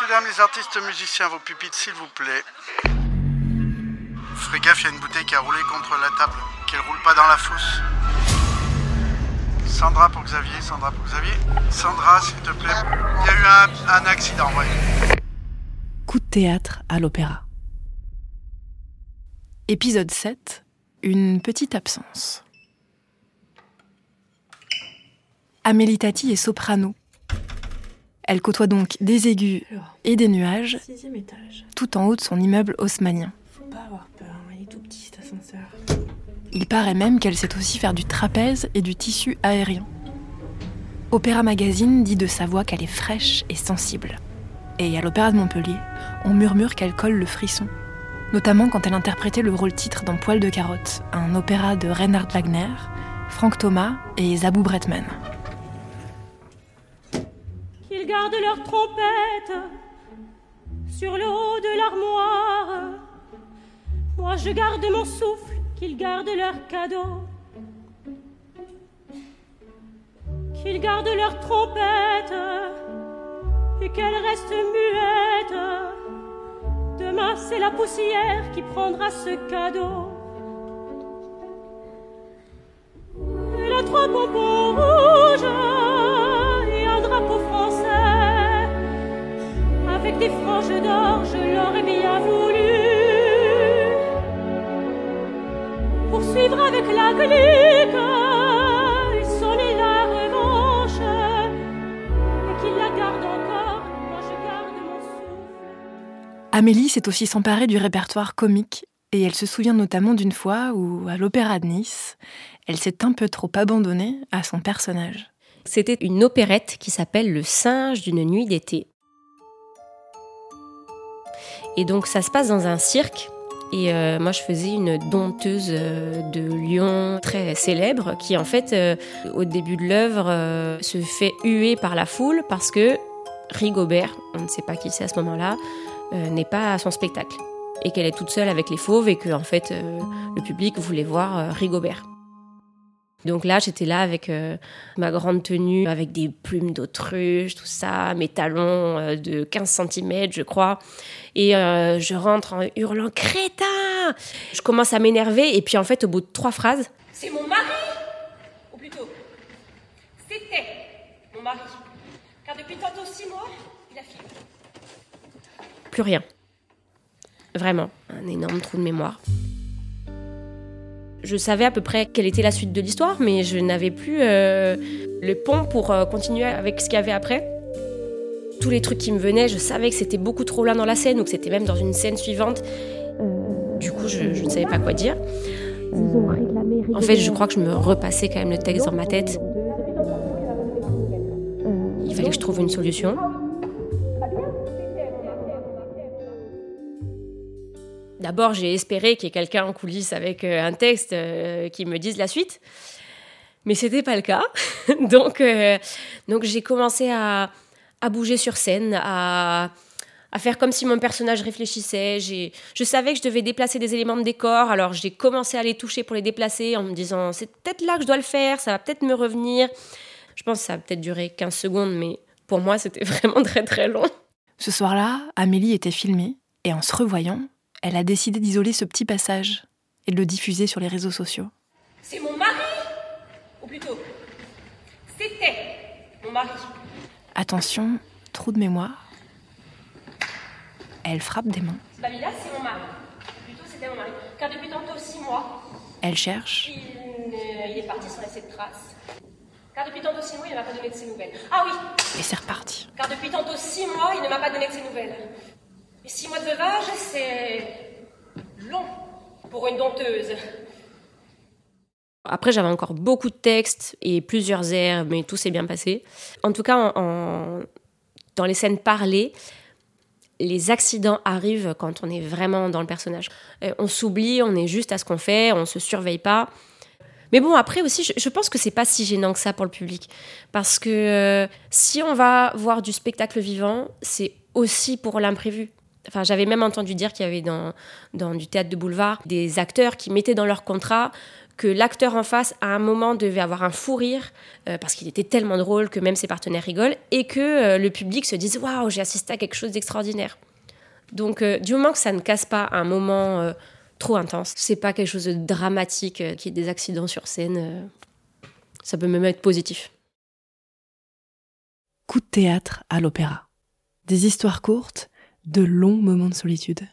Messieurs, dames, les artistes musiciens, vos pupitres, s'il vous plaît. Ferez gaffe, il y a une bouteille qui a roulé contre la table, qu'elle roule pas dans la fosse. Sandra pour Xavier, Sandra pour Xavier. Sandra, s'il te plaît. Il y a eu un, un accident, ouais. Coup de théâtre à l'opéra. Épisode 7. Une petite absence. Amélie Tati est soprano. Elle côtoie donc des aigus et des nuages, étage. tout en haut de son immeuble haussmanien. Faut pas avoir peur, il est tout petit cet ascenseur. Il paraît même qu'elle sait aussi faire du trapèze et du tissu aérien. Opéra Magazine dit de sa voix qu'elle est fraîche et sensible. Et à l'Opéra de Montpellier, on murmure qu'elle colle le frisson, notamment quand elle interprétait le rôle titre dans Poil de carotte, un opéra de Reinhard Wagner, Frank Thomas et Zabou Bretman. Gardent leur trompette sur le haut de l'armoire. Moi je garde mon souffle, qu'ils gardent leur cadeau. Qu'ils gardent leur trompette et qu'elle reste muette. Demain c'est la poussière qui prendra ce cadeau. Elle a trois bonbons rouges et un drapeau français. Avec des franges d'or, je l'aurais bien voulu. Poursuivre avec la clique et sonner la revanche. Et qu'il la garde encore, moi je garde mon souffle. Amélie s'est aussi s'emparer du répertoire comique et elle se souvient notamment d'une fois où, à l'Opéra de Nice, elle s'est un peu trop abandonnée à son personnage. C'était une opérette qui s'appelle Le singe d'une nuit d'été. Et donc ça se passe dans un cirque. Et euh, moi je faisais une dompteuse euh, de Lyon très célèbre qui en fait euh, au début de l'œuvre se fait huer par la foule parce que Rigobert, on ne sait pas qui c'est à ce moment-là, n'est pas à son spectacle. Et qu'elle est toute seule avec les fauves et que en fait le public voulait voir Rigobert. Donc là, j'étais là avec euh, ma grande tenue, avec des plumes d'autruche, tout ça, mes talons euh, de 15 cm, je crois. Et euh, je rentre en hurlant Crétin Je commence à m'énerver, et puis en fait, au bout de trois phrases, C'est mon mari Ou plutôt, c'était mon mari. Car depuis tantôt six mois, il a fini. plus rien. Vraiment, un énorme trou de mémoire. Je savais à peu près quelle était la suite de l'histoire, mais je n'avais plus euh, le pont pour euh, continuer avec ce qu'il y avait après. Tous les trucs qui me venaient, je savais que c'était beaucoup trop loin dans la scène, ou que c'était même dans une scène suivante. Du coup, je, je ne savais pas quoi dire. En fait, je crois que je me repassais quand même le texte dans ma tête. Il fallait que je trouve une solution. D'abord, j'ai espéré qu'il y ait quelqu'un en coulisses avec euh, un texte euh, qui me dise la suite. Mais c'était pas le cas. donc, euh, donc j'ai commencé à, à bouger sur scène, à, à faire comme si mon personnage réfléchissait. Je savais que je devais déplacer des éléments de décor, alors j'ai commencé à les toucher pour les déplacer en me disant c'est peut-être là que je dois le faire, ça va peut-être me revenir. Je pense que ça a peut-être duré 15 secondes, mais pour moi c'était vraiment très très long. Ce soir-là, Amélie était filmée et en se revoyant, elle a décidé d'isoler ce petit passage et de le diffuser sur les réseaux sociaux. C'est mon mari? Ou plutôt, c'était mon mari. Attention, trou de mémoire. Elle frappe des mains. Babila, c'est mon mari. Plutôt, c'était mon mari. Car depuis tantôt six mois, Elle cherche. il, ne- il est parti sans laisser de traces. Car depuis tantôt six mois, il ne m'a pas donné de ses nouvelles. Ah oui Et c'est reparti. Car depuis tantôt six mois, il ne m'a pas donné de ses nouvelles. Six mois de veuvage, c'est long pour une dompteuse. Après, j'avais encore beaucoup de textes et plusieurs airs, mais tout s'est bien passé. En tout cas, dans les scènes parlées, les accidents arrivent quand on est vraiment dans le personnage. Euh, on s'oublie, on est juste à ce qu'on fait, on se surveille pas. Mais bon, après aussi, je, je pense que c'est pas si gênant que ça pour le public. Parce que euh, si on va voir du spectacle vivant, c'est aussi pour l'imprévu. Enfin, j'avais même entendu dire qu'il y avait dans, dans du théâtre de boulevard des acteurs qui mettaient dans leur contrat que l'acteur en face, à un moment, devait avoir un fou rire, euh, parce qu'il était tellement drôle que même ses partenaires rigolent, et que euh, le public se dise Waouh, j'ai assisté à quelque chose d'extraordinaire. Donc, euh, du moment que ça ne casse pas un moment trop intense, c'est pas quelque chose de dramatique, qui est des accidents sur scène, ça peut même être positif. Coup de théâtre à l'opéra. Des histoires courtes, de longs moments de solitude.